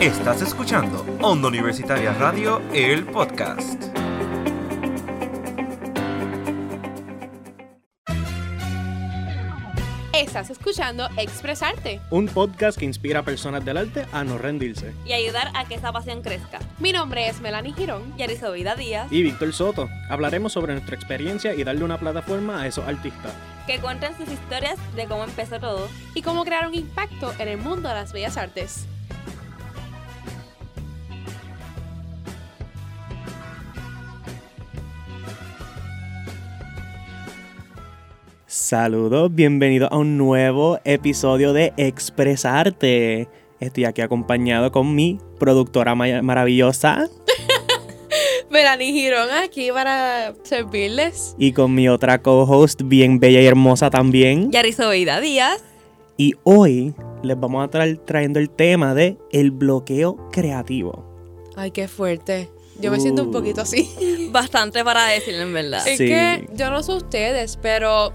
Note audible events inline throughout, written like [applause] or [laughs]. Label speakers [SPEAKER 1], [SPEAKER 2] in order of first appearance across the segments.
[SPEAKER 1] Estás escuchando Onda Universitaria Radio, el podcast.
[SPEAKER 2] Estás escuchando Expresarte.
[SPEAKER 3] Un podcast que inspira a personas del arte a no rendirse.
[SPEAKER 4] y ayudar a que esa pasión crezca.
[SPEAKER 2] Mi nombre es Melanie Girón.
[SPEAKER 4] Y Arizobida Díaz,
[SPEAKER 3] Y Víctor Soto, hablaremos sobre nuestra experiencia y darle una plataforma a esos artistas.
[SPEAKER 4] que cuentan sus historias de cómo empezó todo.
[SPEAKER 2] y cómo crear un impacto en el mundo de las bellas artes.
[SPEAKER 3] Saludos, bienvenidos a un nuevo episodio de Expresarte. Estoy aquí acompañado con mi productora ma- maravillosa [laughs]
[SPEAKER 2] Melanie Girón aquí para servirles.
[SPEAKER 3] y con mi otra co-host bien bella y hermosa también.
[SPEAKER 4] Y Arizobida Díaz,
[SPEAKER 3] Y hoy les vamos a estar trayendo el tema de el bloqueo creativo.
[SPEAKER 2] Ay, qué fuerte. Yo me siento un
[SPEAKER 3] Uh.
[SPEAKER 2] poquito así. [laughs]
[SPEAKER 4] bastante para decirle en verdad.
[SPEAKER 2] Es
[SPEAKER 3] Sí.
[SPEAKER 2] que yo no sé ustedes, pero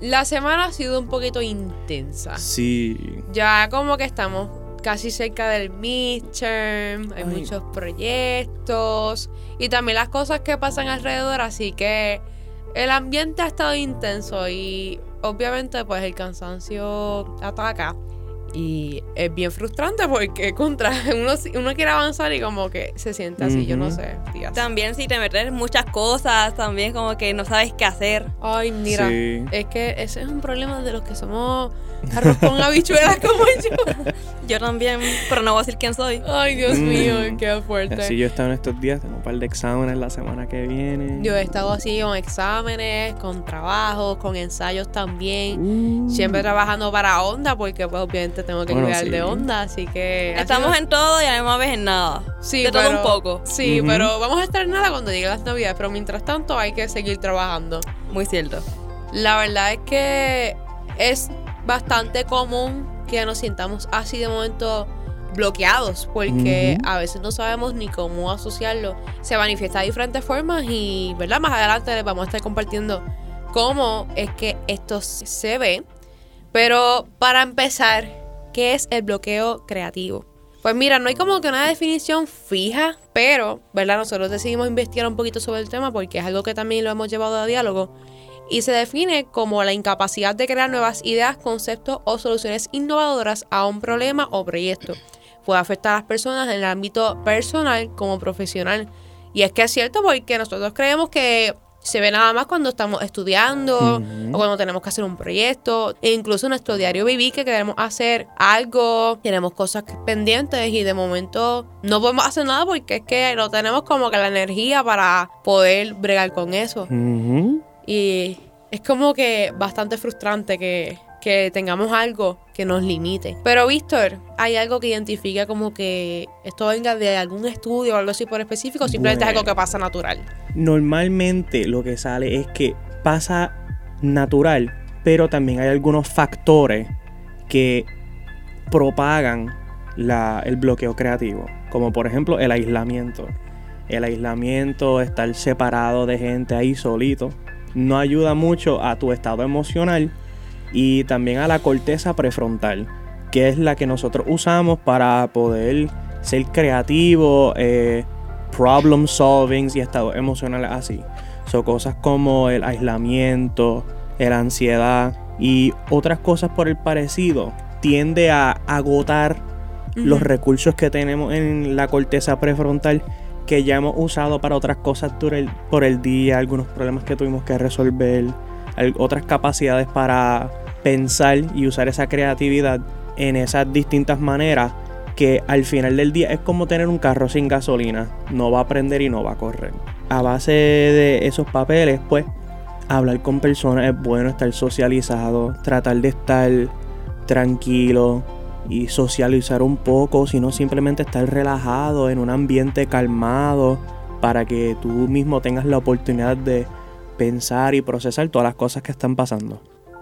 [SPEAKER 2] la semana ha sido un poquito intensa.
[SPEAKER 3] Sí.
[SPEAKER 2] Ya como que estamos casi cerca del midterm, hay
[SPEAKER 3] Ay.
[SPEAKER 2] muchos proyectos y también las cosas que pasan alrededor, así que el ambiente ha estado intenso y obviamente pues el cansancio ataca y es bien frustrante porque [laughs] contra uno, uno quiere avanzar y como que se siente así, yo no sé. días.
[SPEAKER 4] También si te metes en muchas cosas, también como que no sabes qué hacer.
[SPEAKER 2] Ay, mira,
[SPEAKER 3] Sí.
[SPEAKER 2] es que ese es un problema de los que somos arroz con habichuelas [laughs] como yo.
[SPEAKER 4] Yo también, pero no voy a decir quién soy.
[SPEAKER 2] Ay, Dios
[SPEAKER 3] Mm.
[SPEAKER 2] mío, qué fuerte.
[SPEAKER 3] Así yo he estado en estos días, tengo un par de exámenes la semana que viene.
[SPEAKER 2] Yo he estado así con exámenes, con trabajos, con ensayos también.
[SPEAKER 3] Uh.
[SPEAKER 2] Siempre trabajando para Onda, porque pues obviamente tengo que
[SPEAKER 3] Bueno,
[SPEAKER 2] cuidar
[SPEAKER 3] sí.
[SPEAKER 2] de Onda, así que...
[SPEAKER 4] Estamos en todo y a la misma vez en nada.
[SPEAKER 2] Sí,
[SPEAKER 4] de todo un poco.
[SPEAKER 2] Sí, pero vamos a estar en nada cuando lleguen las navidades, pero mientras tanto hay que seguir trabajando.
[SPEAKER 4] Muy cierto.
[SPEAKER 2] La verdad es que es bastante común que nos sientamos así de momento bloqueados porque a veces no sabemos ni cómo asociarlo. Se manifiesta de diferentes formas y, ¿verdad? Más adelante les vamos a estar compartiendo cómo es que esto se ve. Pero para empezar, ¿qué es el bloqueo creativo? Pues mira, no hay como que una definición fija, pero, ¿verdad? Nosotros decidimos investigar un poquito sobre el tema porque es algo que también lo hemos llevado a diálogo y se define como la incapacidad de crear nuevas ideas, conceptos o soluciones innovadoras a un problema o proyecto. Puede afectar a las personas en el ámbito personal como profesional. Y es que es cierto porque nosotros creemos que se ve nada más cuando estamos estudiando
[SPEAKER 3] Ujú.
[SPEAKER 2] o cuando tenemos que hacer un proyecto. E incluso en nuestro diario vivir que queremos hacer algo, tenemos cosas pendientes y de momento no podemos hacer nada porque es que no tenemos como que la energía para poder bregar con eso.
[SPEAKER 3] Ujú.
[SPEAKER 2] Y es como que bastante frustrante que, que tengamos algo que nos limite. Pero Víctor, ¿hay algo que identifica como que esto venga de algún estudio o algo así por específico o simplemente es
[SPEAKER 3] Bueno.
[SPEAKER 2] algo que pasa natural?
[SPEAKER 3] Normalmente lo que sale es que pasa natural, pero también hay algunos factores que propagan la- el bloqueo creativo, como por ejemplo el aislamiento. El aislamiento, estar separado de gente ahí solito, no ayuda mucho a tu estado emocional y también a la corteza prefrontal, que es la que nosotros usamos para poder ser creativo, eh, problem solving y estados emocionales así. Son cosas como el aislamiento, la ansiedad y otras cosas por el parecido tiende a agotar los recursos que tenemos en la corteza prefrontal que ya hemos usado para otras cosas por el día, algunos problemas que tuvimos que resolver, otras capacidades para pensar y usar esa creatividad en esas distintas maneras que al final del día es como tener un carro sin gasolina, no va a prender y no va a correr. A base de esos papeles, pues hablar con personas es bueno, estar socializado, tratar de estar tranquilo y socializar un poco, sino simplemente estar relajado en un ambiente calmado para que tú mismo tengas la oportunidad de pensar y procesar todas las cosas que están pasando.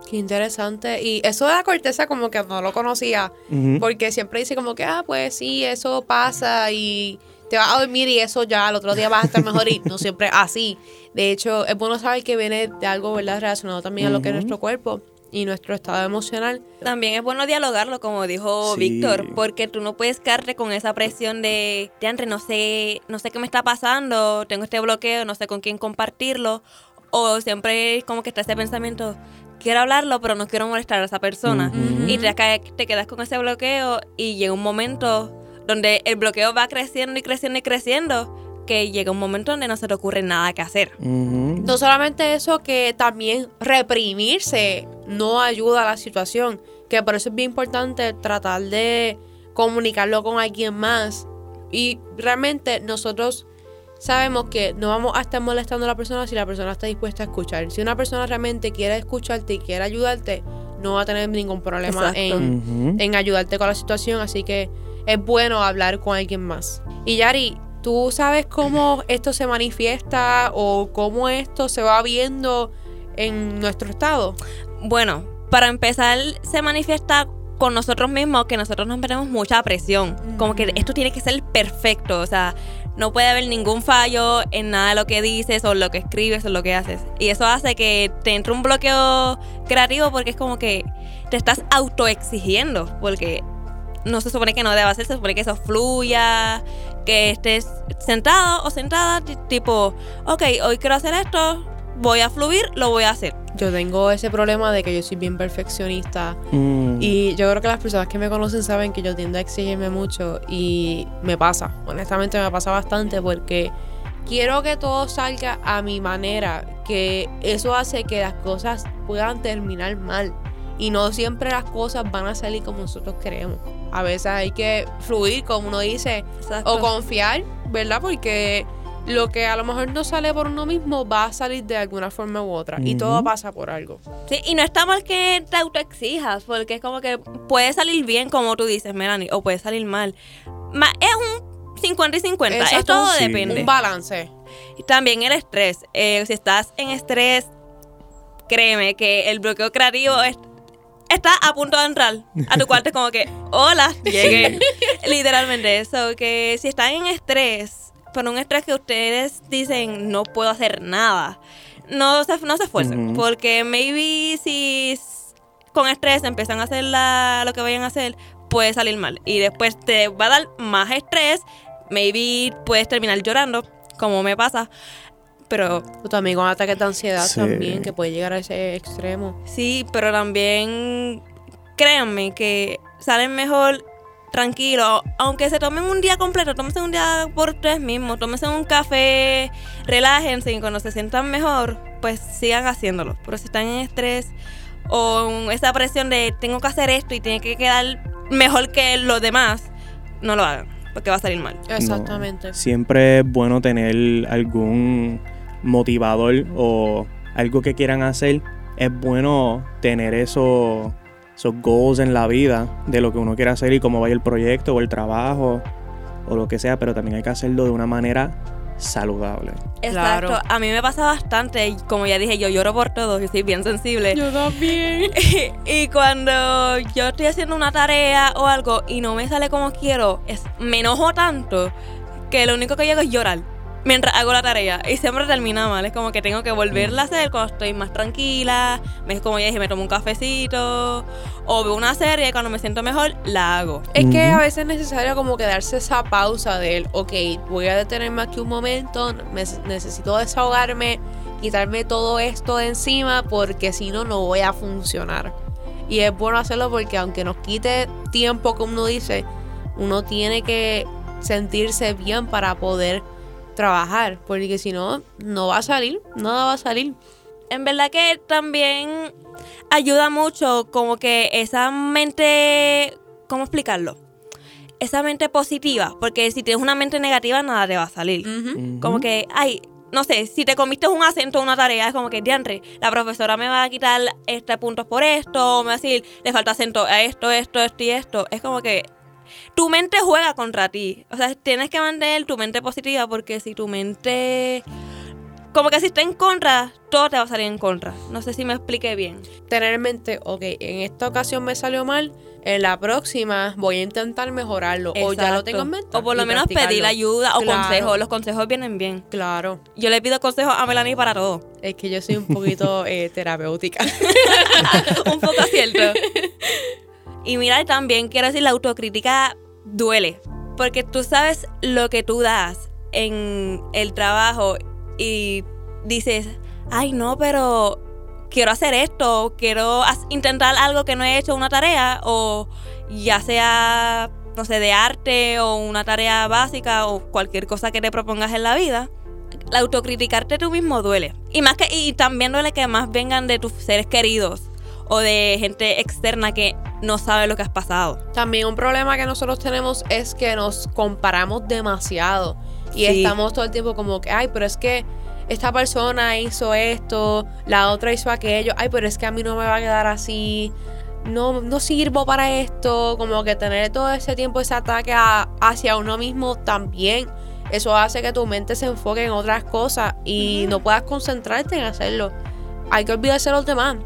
[SPEAKER 2] Qué interesante. Y eso de la corteza como que no lo conocía. Porque siempre dice como que, ah, pues sí, eso pasa y te vas a dormir y eso ya al otro día vas a estar mejor y no siempre así. De hecho, es bueno saber que viene de algo, ¿verdad? Relacionado también a lo que es nuestro cuerpo. Y nuestro estado emocional.
[SPEAKER 4] También es bueno dialogarlo, como dijo
[SPEAKER 3] Sí.
[SPEAKER 4] Víctor, porque tú no puedes quedarte con esa presión de, Andre, no sé, no sé qué me está pasando, tengo este bloqueo, no sé con quién compartirlo, o siempre como que está ese pensamiento, quiero hablarlo, pero no quiero molestar a esa persona.
[SPEAKER 3] Ujú.
[SPEAKER 4] Y te quedas con ese bloqueo y llega un momento donde el bloqueo va creciendo y creciendo y creciendo, que llega un momento donde no se te ocurre nada que hacer.
[SPEAKER 2] No solamente eso, que también reprimirse no ayuda a la situación, que por eso es bien importante tratar de comunicarlo con alguien más. Y realmente nosotros sabemos que no vamos a estar molestando a la persona si la persona está dispuesta a escuchar. Si una persona realmente quiere escucharte y quiere ayudarte, no va a tener ningún problema en, en ayudarte con la situación, así que es bueno hablar con alguien más. Y Yari, ¿tú sabes cómo esto se manifiesta o cómo esto se va viendo en nuestro estado?
[SPEAKER 4] Bueno, para empezar, se manifiesta con nosotros mismos que nosotros nos ponemos mucha presión. Como que esto tiene que ser perfecto. O sea, no puede haber ningún fallo en nada de lo que dices o lo que escribes o lo que haces. Y eso hace que te entre un bloqueo creativo porque es como que te estás autoexigiendo. Porque no se supone que no deba hacer, se supone que eso fluya, que estés sentado o sentada, ti- tipo, ok, hoy quiero hacer esto, voy a fluir, lo voy a hacer.
[SPEAKER 2] Yo tengo ese problema de que yo soy bien perfeccionista
[SPEAKER 3] Mm.
[SPEAKER 2] y yo creo que las personas que me conocen saben que yo tiendo a exigirme mucho y me pasa, honestamente me pasa bastante porque quiero que todo salga a mi manera, que eso hace que las cosas puedan terminar mal y no siempre las cosas van a salir como nosotros queremos. A veces hay que fluir, como uno dice,
[SPEAKER 4] Exacto.
[SPEAKER 2] o confiar, ¿verdad? Porque lo que a lo mejor no sale por uno mismo va a salir de alguna forma u otra y todo pasa por algo.
[SPEAKER 4] Sí, y no está mal que te autoexijas, porque es como que puede salir bien, como tú dices, Melanie, o puede salir mal. Ma- es un 50 y 50, es
[SPEAKER 2] Exacto,
[SPEAKER 4] todo
[SPEAKER 3] sí.
[SPEAKER 4] depende.
[SPEAKER 2] Un balance.
[SPEAKER 4] Y también el estrés. Eh, si estás en estrés, créeme que el bloqueo creativo es- está a punto de entrar a tu cuarto. Es como que, hola, [laughs] llegué. Literalmente. Eso, que si están en estrés, por un estrés que ustedes dicen no puedo hacer nada, no se, no se esfuercen. Porque maybe si con estrés empiezan a hacer la- lo que vayan a hacer, puede salir mal. Y después te va a dar más estrés. Maybe puedes terminar llorando, como me pasa. Pero
[SPEAKER 2] O también con ataques de ansiedad
[SPEAKER 3] Sí.
[SPEAKER 2] también, que puede llegar a ese extremo.
[SPEAKER 4] sí, pero también créanme que salen mejor tranquilos. Aunque se tomen un día completo, tómense un día por ustedes mismos, tómense un café, relájense y cuando se sientan mejor, pues sigan haciéndolo. Pero si están en estrés o en esa presión de tengo que hacer esto y tiene que quedar mejor que los demás, no lo hagan, porque va a salir mal.
[SPEAKER 2] Exactamente.
[SPEAKER 3] No. Siempre es bueno tener algún motivador o algo que quieran hacer. Es bueno tener eso, esos goals en la vida de lo que uno quiere hacer y cómo vaya el proyecto o el trabajo o lo que sea, pero también hay que hacerlo de una manera saludable.
[SPEAKER 4] Exacto.
[SPEAKER 2] Claro.
[SPEAKER 4] A mí me pasa bastante, y como ya dije, yo lloro por todo, yo soy bien sensible.
[SPEAKER 2] Yo también. [laughs]
[SPEAKER 4] y cuando yo estoy haciendo una tarea o algo y no me sale como quiero, es, me enojo tanto que lo único que llego es llorar mientras hago la tarea. Y siempre termina mal. Es como que tengo que volverla a hacer cuando estoy más tranquila. Me, como ya dije, me tomo un cafecito. O veo una serie y cuando me siento mejor, la hago.
[SPEAKER 2] Es que a veces es necesario como que darse esa pausa del, ok, voy a detenerme aquí un momento, me- necesito desahogarme, quitarme todo esto de encima porque si no, no voy a funcionar. Y es bueno hacerlo porque aunque nos quite tiempo, como uno dice, uno tiene que sentirse bien para poder trabajar, porque si no, no va a salir, nada va a salir.
[SPEAKER 4] En verdad que también ayuda mucho como que esa mente, ¿cómo explicarlo? Esa mente positiva, porque si tienes una mente negativa nada te va a salir. Como que, ay, no sé, si te comiste un acento en una tarea, es como que, diantre, la profesora me va a quitar este puntos por esto, o me va a decir, le falta acento a esto, esto, esto y esto. Es como que tu mente juega contra ti. O sea, tienes que mantener tu mente positiva porque si tu mente como que si está en contra, todo te va a salir en contra. No sé si me expliqué bien.
[SPEAKER 2] Tener en mente, ok, en esta ocasión me salió mal, en la próxima voy a intentar mejorarlo. O ya lo tengo en mente.
[SPEAKER 4] O por lo menos pedir ayuda o
[SPEAKER 2] Claro.
[SPEAKER 4] consejos. Los consejos vienen bien.
[SPEAKER 2] Claro.
[SPEAKER 4] Yo le pido consejos a Melanie para todo.
[SPEAKER 2] Es que yo soy un poquito [laughs] eh, terapéutica. [laughs]
[SPEAKER 4] un poco cierto. [laughs] Y mira, también quiero decir, la autocrítica duele. Porque tú sabes lo que tú das en el trabajo y dices, ay no, pero quiero hacer esto, quiero intentar algo que no he hecho, una tarea, o ya sea, no sé, de arte o una tarea básica o cualquier cosa que te propongas en la vida. La autocriticarte tú mismo duele. Y más que y también duele que más vengan de tus seres queridos o de gente externa que no sabe lo que has pasado.
[SPEAKER 2] También un problema que nosotros tenemos es que nos comparamos demasiado. Y
[SPEAKER 4] Sí.
[SPEAKER 2] estamos todo el tiempo como que, ay, pero es que esta persona hizo esto, la otra hizo aquello, ay, pero es que a mí no me va a quedar así, no, no sirvo para esto, como que tener todo ese tiempo ese ataque a- hacia uno mismo también. Eso hace que tu mente se enfoque en otras cosas y no puedas concentrarte en hacerlo. Hay que olvidarse de los demás.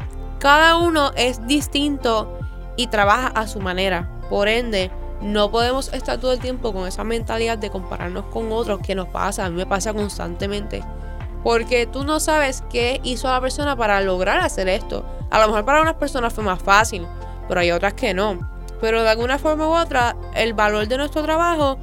[SPEAKER 2] Cada uno es distinto y trabaja a su manera. Por ende, no podemos estar todo el tiempo con esa mentalidad de compararnos con otros que nos pasa. A mí me pasa constantemente. Porque tú no sabes qué hizo la persona para lograr hacer esto. A lo mejor para unas personas fue más fácil, pero hay otras que no. Pero de alguna forma u otra, el valor de nuestro trabajo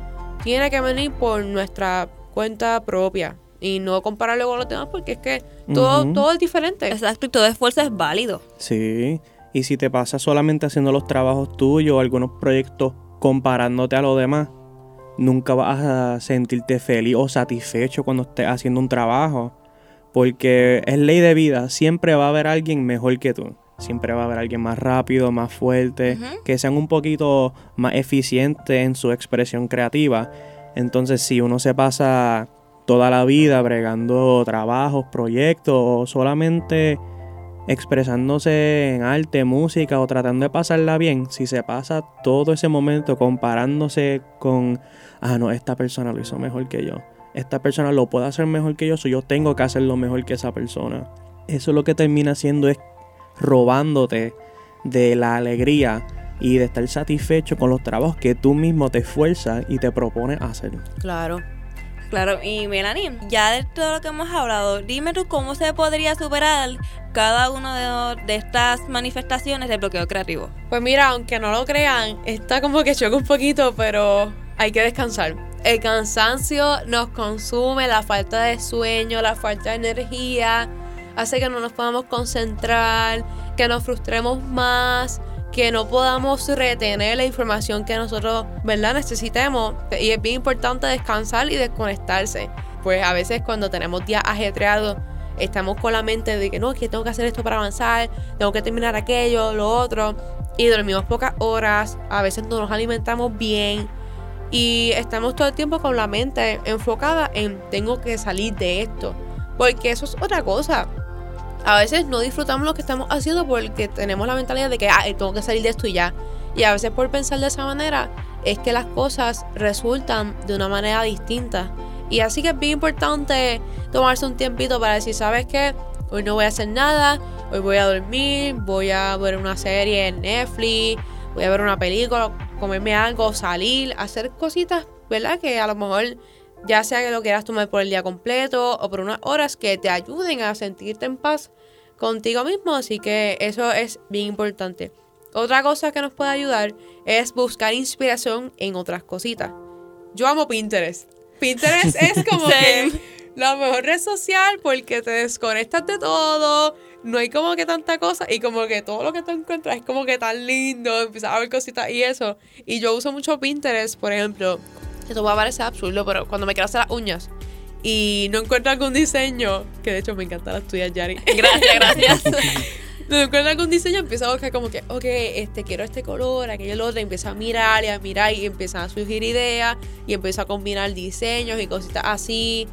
[SPEAKER 2] tiene que venir por nuestra cuenta propia y no compararlo con los demás porque es que todo, todo es diferente.
[SPEAKER 4] Exacto, y todo esfuerzo es válido.
[SPEAKER 3] Sí, y si te pasas solamente haciendo los trabajos tuyos o algunos proyectos comparándote a los demás, nunca vas a sentirte feliz o satisfecho cuando estés haciendo un trabajo. Porque es ley de vida, siempre va a haber alguien mejor que tú. Siempre va a haber alguien más rápido, más fuerte, que sean un poquito más eficientes en su expresión creativa. Entonces, si uno se pasa toda la vida bregando trabajos, proyectos o solamente expresándose en arte, música o tratando de pasarla bien, si se pasa todo ese momento comparándose con, ah, no, esta persona lo hizo mejor que yo, esta persona lo puede hacer mejor que yo, so yo tengo que hacerlo mejor que esa persona. Eso lo que termina haciendo es robándote de la alegría y de estar satisfecho con los trabajos que tú mismo te esfuerzas y te propones hacer.
[SPEAKER 2] Claro.
[SPEAKER 4] Claro, y Melanie, ya de todo lo que hemos hablado, dime tú cómo se podría superar cada una de, estas manifestaciones de bloqueo creativo.
[SPEAKER 2] Pues mira, aunque no lo crean, está como que choca un poquito, pero hay que descansar. El cansancio nos consume, la falta de sueño, la falta de energía, hace que no nos podamos concentrar, que nos frustremos más, que no podamos retener la información que nosotros, ¿verdad?, necesitemos. Y es bien importante descansar y desconectarse. Pues a veces cuando tenemos días ajetreados, estamos con la mente de que no, que tengo que hacer esto para avanzar, tengo que terminar aquello, lo otro, y dormimos pocas horas, a veces no nos alimentamos bien y estamos todo el tiempo con la mente enfocada en tengo que salir de esto, porque eso es otra cosa. A veces no disfrutamos lo que estamos haciendo porque tenemos la mentalidad de que ah, tengo que salir de esto y ya. Y a veces por pensar de esa manera es que las cosas resultan de una manera distinta. Y así que es bien importante tomarse un tiempito para decir, ¿sabes qué? Hoy no voy a hacer nada, hoy voy a dormir, voy a ver una serie en Netflix, voy a ver una película, comerme algo, salir, hacer cositas, ¿verdad? Que a lo mejor ya sea que lo quieras tomar por el día completo o por unas horas que te ayuden a sentirte en paz contigo mismo. Así que eso es bien importante. Otra cosa que nos puede ayudar es buscar inspiración en otras cositas. Yo amo Pinterest. Pinterest es [laughs] como que la mejor red social porque te desconectas de todo. No hay como que tanta cosa y como que todo lo que tú encuentras es como que tan lindo. Empiezas a ver cositas y eso. Y yo uso mucho Pinterest, por ejemplo. Esto va a parecer absurdo, pero cuando me quiero hacer las uñas y no encuentro algún diseño, que de hecho me encantan las tuyas, Yari. [laughs]
[SPEAKER 4] Gracias, gracias. [laughs]
[SPEAKER 2] No encuentro algún diseño, empiezo a buscar como que, ok, este, quiero este color, aquello, el otro, y empiezo a mirar y a mirar y empiezan a surgir ideas y empiezo a combinar diseños y cositas así,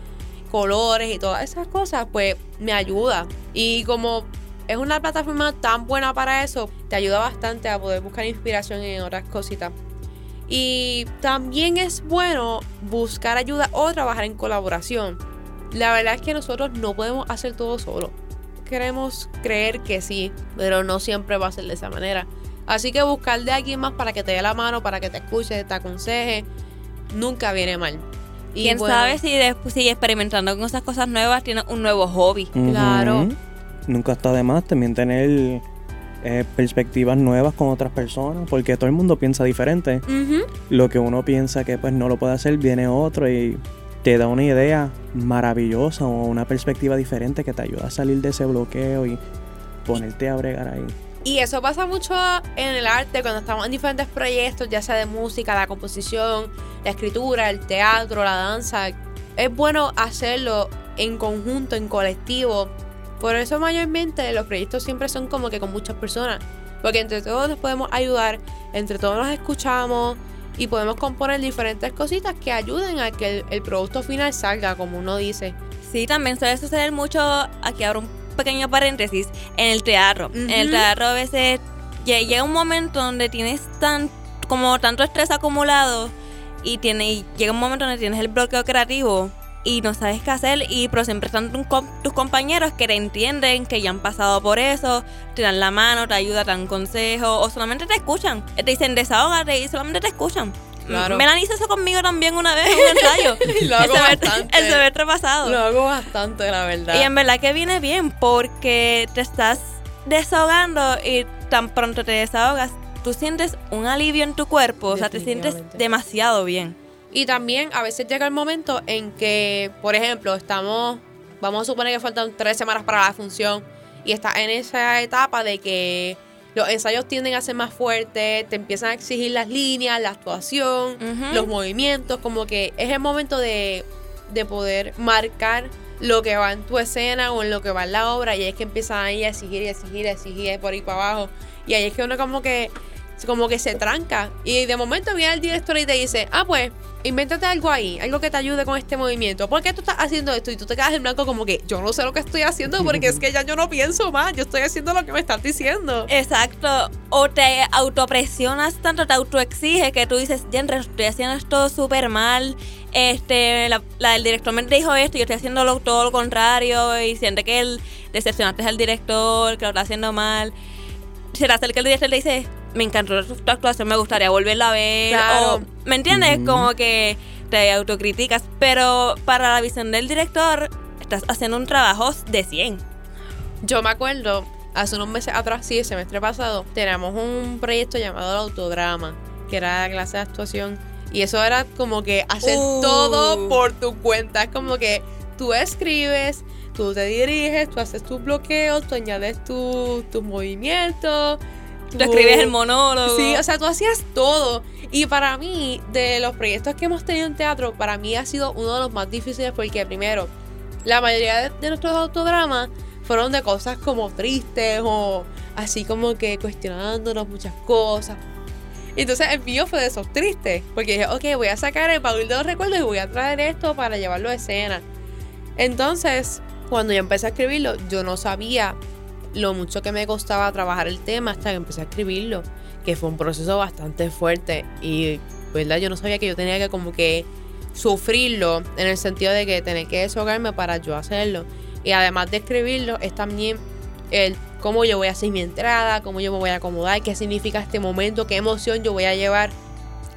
[SPEAKER 2] colores y todas esas cosas, pues me ayuda. Y como es una plataforma tan buena para eso, te ayuda bastante a poder buscar inspiración en otras cositas. Y también es bueno buscar ayuda o trabajar en colaboración. la verdad es que nosotros no podemos hacer todo solo. Queremos creer que sí, pero no siempre va a ser de esa manera. Así que buscar de alguien más para que te dé la mano, para que te escuche, te aconseje, nunca viene mal.
[SPEAKER 4] Y quién sabe si, si experimentando con esas cosas nuevas tienes un nuevo hobby.
[SPEAKER 2] Claro.
[SPEAKER 3] Nunca está de más también tener eh, perspectivas nuevas con otras personas, porque todo el mundo piensa diferente. Lo que uno piensa que pues no lo puede hacer, viene otro y te da una idea maravillosa o una perspectiva diferente que te ayuda a salir de ese bloqueo y ponerte a bregar ahí.
[SPEAKER 2] Y eso pasa mucho en el arte cuando estamos en diferentes proyectos, ya sea de música, la composición, la escritura, el teatro, la danza. Es bueno hacerlo en conjunto, en colectivo. Por eso mayormente los proyectos siempre son como que con muchas personas. Porque entre todos nos podemos ayudar, entre todos nos escuchamos y podemos componer diferentes cositas que ayuden a que el, producto final salga, como uno dice.
[SPEAKER 4] Sí, también suele suceder mucho, aquí abro un pequeño paréntesis, en el teatro. En el teatro a veces llega un momento donde tienes tan, como tanto estrés acumulado y, tiene, llega un momento donde tienes el bloqueo creativo y no sabes qué hacer y pero siempre están tus compañeros que te entienden, que ya han pasado por eso, te dan la mano, te ayudan, te dan consejo o solamente te escuchan. Te dicen desahógate y solamente te escuchan. Claro. Melanie hizo eso conmigo también una vez en un ensayo. [laughs]
[SPEAKER 2] lo hago el bastante.
[SPEAKER 4] El semestre pasado.
[SPEAKER 2] Lo hago bastante, la verdad.
[SPEAKER 4] Y en verdad que viene bien porque te estás desahogando y tan pronto te desahogas, tú sientes un alivio en tu cuerpo, o sea, te sientes demasiado bien.
[SPEAKER 2] Y también a veces llega el momento en que, por ejemplo, estamos, vamos a suponer que faltan tres semanas para la función y estás en esa etapa de que los ensayos tienden a ser más fuertes, te empiezan a exigir las líneas, la actuación, los movimientos, como que es el momento de, de poder marcar lo que va en tu escena o en lo que va en la obra y ahí es que empiezan ahí a exigir y exigir y exigir por ahí para abajo. Y ahí es que uno como que como que se tranca y de momento viene el director y te dice ah pues invéntate algo ahí, algo que te ayude con este movimiento. ¿Por qué tú estás haciendo esto? Y tú te quedas en blanco como que yo no sé lo que estoy haciendo porque es que ya yo no pienso más, yo estoy haciendo lo que me estás diciendo.
[SPEAKER 4] Exacto. O te autopresionas tanto, te autoexige que tú dices, Jenre, estoy haciendo esto súper mal. Este, la, el director me dijo esto yo estoy haciendo todo lo contrario y siente que él decepcionaste al director, que lo está haciendo mal. Se le acerca el director le dice, me encantó tu actuación, me gustaría volverla a ver. ¿Me entiendes? Como que te autocriticas. Pero para la visión del director, estás haciendo un trabajo de 100.
[SPEAKER 2] Yo me acuerdo, hace unos meses atrás, sí, el semestre pasado, teníamos un proyecto llamado el Autodrama, que era la clase de actuación. Y eso era como que hacer uh. todo por tu cuenta. Es como que tú escribes, tú te diriges, tú haces tus bloqueos, tú añades tus movimientos
[SPEAKER 4] Tú escribes el monólogo.
[SPEAKER 2] Sí, o sea, tú hacías todo. Y para mí, de los proyectos que hemos tenido en teatro, para mí ha sido uno de los más difíciles porque primero, la mayoría de, nuestros autodramas fueron de cosas como tristes o así como que cuestionándonos muchas cosas. Entonces el mío fue de esos tristes, porque dije, ok, voy a sacar el baúl de los recuerdos y voy a traer esto para llevarlo a escena. Entonces, cuando yo empecé a escribirlo, yo no sabía lo mucho que me costaba trabajar el tema hasta que empecé a escribirlo, que fue un proceso bastante fuerte y, ¿verdad? Yo no sabía que yo tenía que como que sufrirlo en el sentido de que tener que deshogarme para yo hacerlo. Y además de escribirlo, es también el cómo yo voy a hacer mi entrada, cómo yo me voy a acomodar, qué significa este momento, qué emoción yo voy a llevar.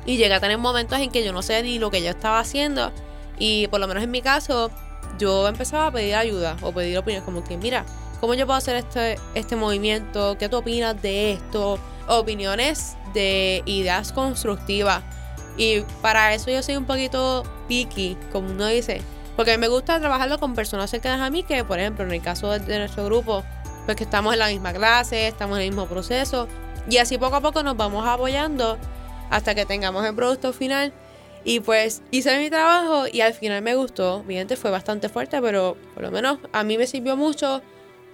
[SPEAKER 2] Y llega a tener momentos en que yo no sé ni lo que yo estaba haciendo. Y por lo menos en mi caso, yo empezaba a pedir ayuda o pedir opiniones como que, mira, ¿Cómo yo puedo hacer este, este movimiento? ¿Qué tú opinas de esto? Opiniones de ideas constructivas. Y para eso yo soy un poquito picky, como uno dice. Porque me gusta trabajarlo con personas cercanas a mí, que por ejemplo en el caso de, nuestro grupo, pues que estamos en la misma clase, estamos en el mismo proceso. Y así poco a poco nos vamos apoyando hasta que tengamos el producto final. Y pues hice mi trabajo y al final me gustó. Mi gente fue bastante fuerte, pero por lo menos a mí me sirvió mucho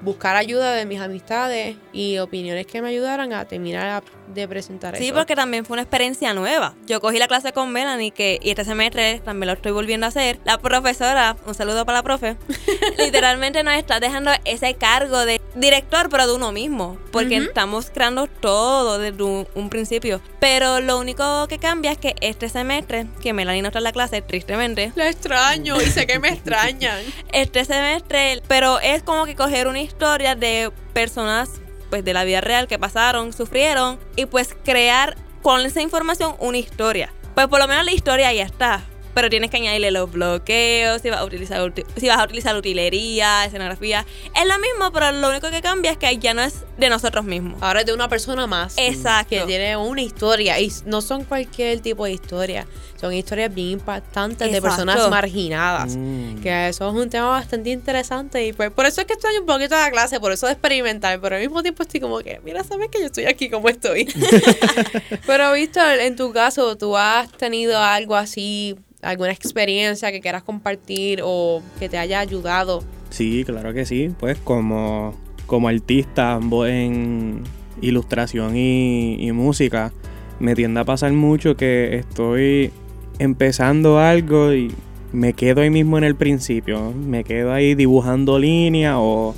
[SPEAKER 2] buscar ayuda de mis amistades y opiniones que me ayudaran a terminar de presentar
[SPEAKER 4] Sí,
[SPEAKER 2] eso.
[SPEAKER 4] porque también fue una experiencia nueva. Yo cogí la clase con Melanie que, y este semestre también lo estoy volviendo a hacer. La profesora, un saludo para la profe, [laughs] literalmente nos está dejando ese cargo de director, pero de uno mismo. Porque
[SPEAKER 2] Ujú.
[SPEAKER 4] estamos creando todo desde un, un principio. Pero lo único que cambia es que este semestre, que Melanie no está en la clase, tristemente,
[SPEAKER 2] La extraño y sé que me extrañan. [laughs]
[SPEAKER 4] este semestre, pero es como que coger una historia de personas pues de la vida real que pasaron, sufrieron y pues crear con esa información una historia. Pues por lo menos la historia ya está, pero tienes que añadirle los bloqueos, si vas a utilizar uti- si vas a utilizar utilería, escenografía, es lo mismo, pero lo único que cambia es que ya no es de nosotros mismos.
[SPEAKER 2] Ahora es de una persona más.
[SPEAKER 4] Exacto.
[SPEAKER 2] Que tiene una historia. Y no son cualquier tipo de historia. Son historias bien impactantes de personas marginadas.
[SPEAKER 3] Mm.
[SPEAKER 2] Que eso es un tema bastante interesante. Y pues por eso es que extraño un poquito la clase, por eso de experimentar. Pero al mismo tiempo estoy como que, mira, sabes que yo estoy aquí como estoy. [laughs] pero Víctor, en tu caso, ¿tú has tenido algo así, alguna experiencia que quieras compartir o que te haya ayudado?
[SPEAKER 3] Sí, claro que sí. Pues como, como artista, ambos en ilustración y, y música, me tiende a pasar mucho que estoy empezando algo y me quedo ahí mismo en el principio. Me quedo ahí dibujando líneas o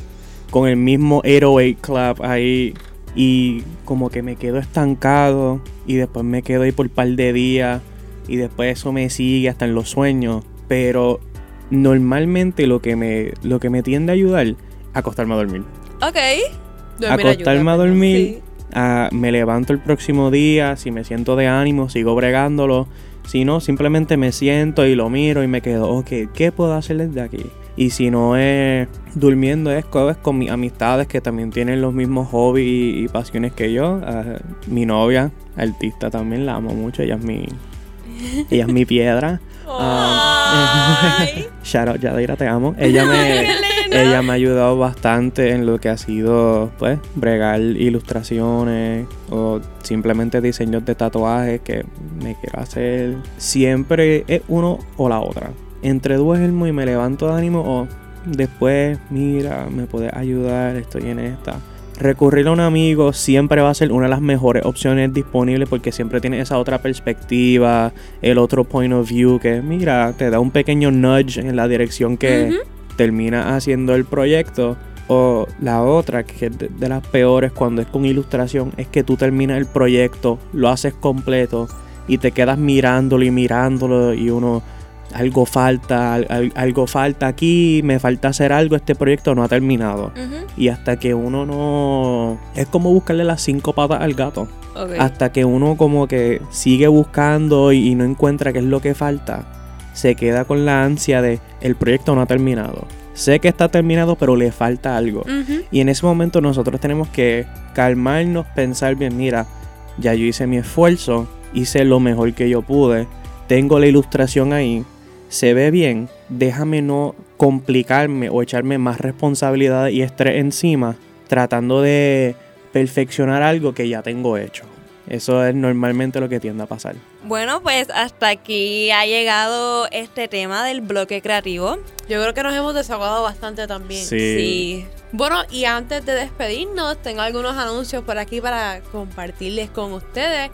[SPEAKER 3] con el mismo 808 Club ahí y como que me quedo estancado y después me quedo ahí por un par de días y después eso me sigue hasta en los sueños. Pero normalmente lo que me, lo que me tiende a ayudar, acostarme a dormir.
[SPEAKER 4] Ok.
[SPEAKER 2] Dormir
[SPEAKER 3] acostarme
[SPEAKER 2] ayuda,
[SPEAKER 3] a dormir,
[SPEAKER 4] Sí.
[SPEAKER 3] ah, me levanto el próximo día, si me siento de ánimo, sigo bregándolo. Si no, simplemente me siento y lo miro y me quedo, ok, ¿qué puedo hacer desde aquí? Y si no es durmiendo, es es con mis amistades que también tienen los mismos hobbies y, y pasiones que yo. Ah, mi novia, artista también, la amo mucho, ella es mi, ella es mi piedra. Ah. [laughs] Shout out, Yadira, te amo. Ella me, ella me ha ayudado bastante en lo que ha sido, pues, bregar ilustraciones o simplemente diseños de tatuajes que me quiero hacer. Siempre es uno o la otra. Entre duermo y me levanto de ánimo o después, mira, me puedes ayudar, estoy en esta. Recurrir a un amigo siempre va a ser una de las mejores opciones disponibles porque siempre tiene esa otra perspectiva, el otro point of view que, mira, te da un pequeño nudge en la dirección que termina haciendo el proyecto. O la otra, que es de, de las peores cuando es con ilustración, es que tú terminas el proyecto, lo haces completo y te quedas mirándolo y mirándolo y uno, algo falta, al- al- algo falta aquí, me falta hacer algo, este proyecto no ha terminado. Y hasta que uno no... Es como buscarle las cinco patas al gato. Hasta que uno como que sigue buscando y, y no encuentra qué es lo que falta, se queda con la ansia de el proyecto no ha terminado. Sé que está terminado, pero le falta algo. Y en ese momento nosotros tenemos que calmarnos, pensar bien, mira, ya yo hice mi esfuerzo, hice lo mejor que yo pude, tengo la ilustración ahí, se ve bien, déjame no complicarme o echarme más responsabilidad y estrés encima, tratando de perfeccionar algo que ya tengo hecho. Eso es normalmente lo que tiende a pasar.
[SPEAKER 4] Bueno, pues hasta aquí ha llegado este tema del bloque creativo.
[SPEAKER 2] Yo creo que nos hemos desahogado bastante también.
[SPEAKER 4] Sí.
[SPEAKER 2] Bueno, y antes de despedirnos, tengo algunos anuncios por aquí para compartirles con ustedes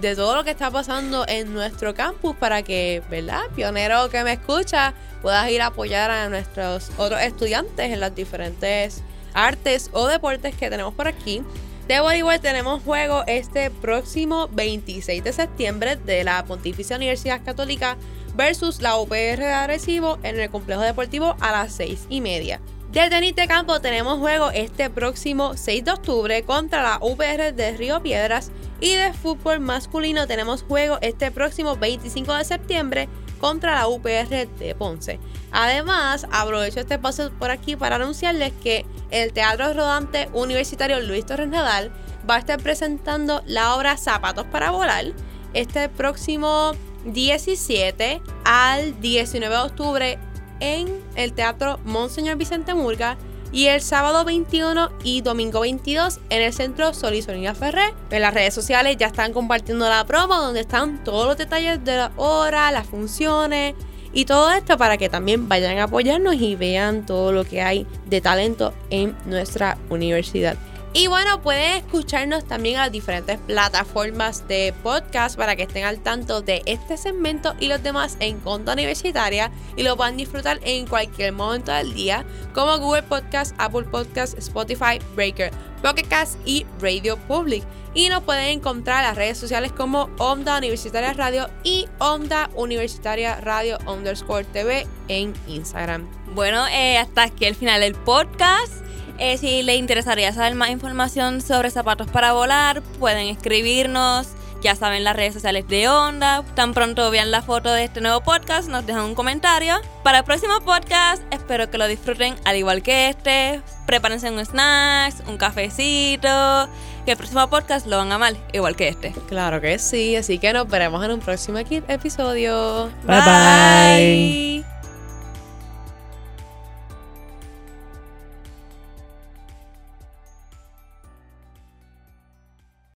[SPEAKER 2] de todo lo que está pasando en nuestro campus para que, ¿verdad? Pionero que me escucha, puedas ir a apoyar a nuestros otros estudiantes en las diferentes artes o deportes que tenemos por aquí. De voleibol tenemos juego este próximo 26 de septiembre de la Pontificia Universidad Católica versus la UPR de Arecibo en el complejo deportivo a las 6 y media. De tenis de campo tenemos juego este próximo 6 de octubre contra la UPR de Río Piedras y de fútbol masculino tenemos juego este próximo 25 de septiembre contra la UPR de Ponce. Además, aprovecho este paso por aquí para anunciarles que el Teatro Rodante Universitario Luis Torres Nadal va a estar presentando la obra Zapatos para Volar este próximo 17 al 19 de octubre en el Teatro Monseñor Vicente Murga y el sábado 21 y domingo 22 en el Centro Sol y Sonia Ferré. En las redes sociales ya están compartiendo la promo donde están todos los detalles de la hora, las funciones Y todo esto para que también vayan a apoyarnos y vean todo lo que hay de talento en nuestra universidad. Y bueno, pueden escucharnos también a diferentes plataformas de podcast para que estén al tanto de este segmento y los demás en Conta Universitaria y lo puedan disfrutar en cualquier momento del día, como Google Podcast, Apple Podcast, Spotify, Breaker, Pocket Cast y Radio Public. Y nos pueden encontrar en las redes sociales como Onda Universitaria Radio y Onda Universitaria Radio underscore TV en Instagram.
[SPEAKER 4] Bueno, eh, hasta aquí el final del podcast. Eh, si les interesaría saber más información sobre zapatos para volar, pueden escribirnos. Ya saben las redes sociales de Onda. Tan pronto vean la foto de este nuevo podcast, nos dejan un comentario. Para el próximo podcast, espero que lo disfruten al igual que este. Prepárense un snacks, un cafecito. Que el próximo podcast lo van a amar, igual que este.
[SPEAKER 2] Claro que sí, así que nos veremos en un próximo epi- episodio.
[SPEAKER 3] Bye bye.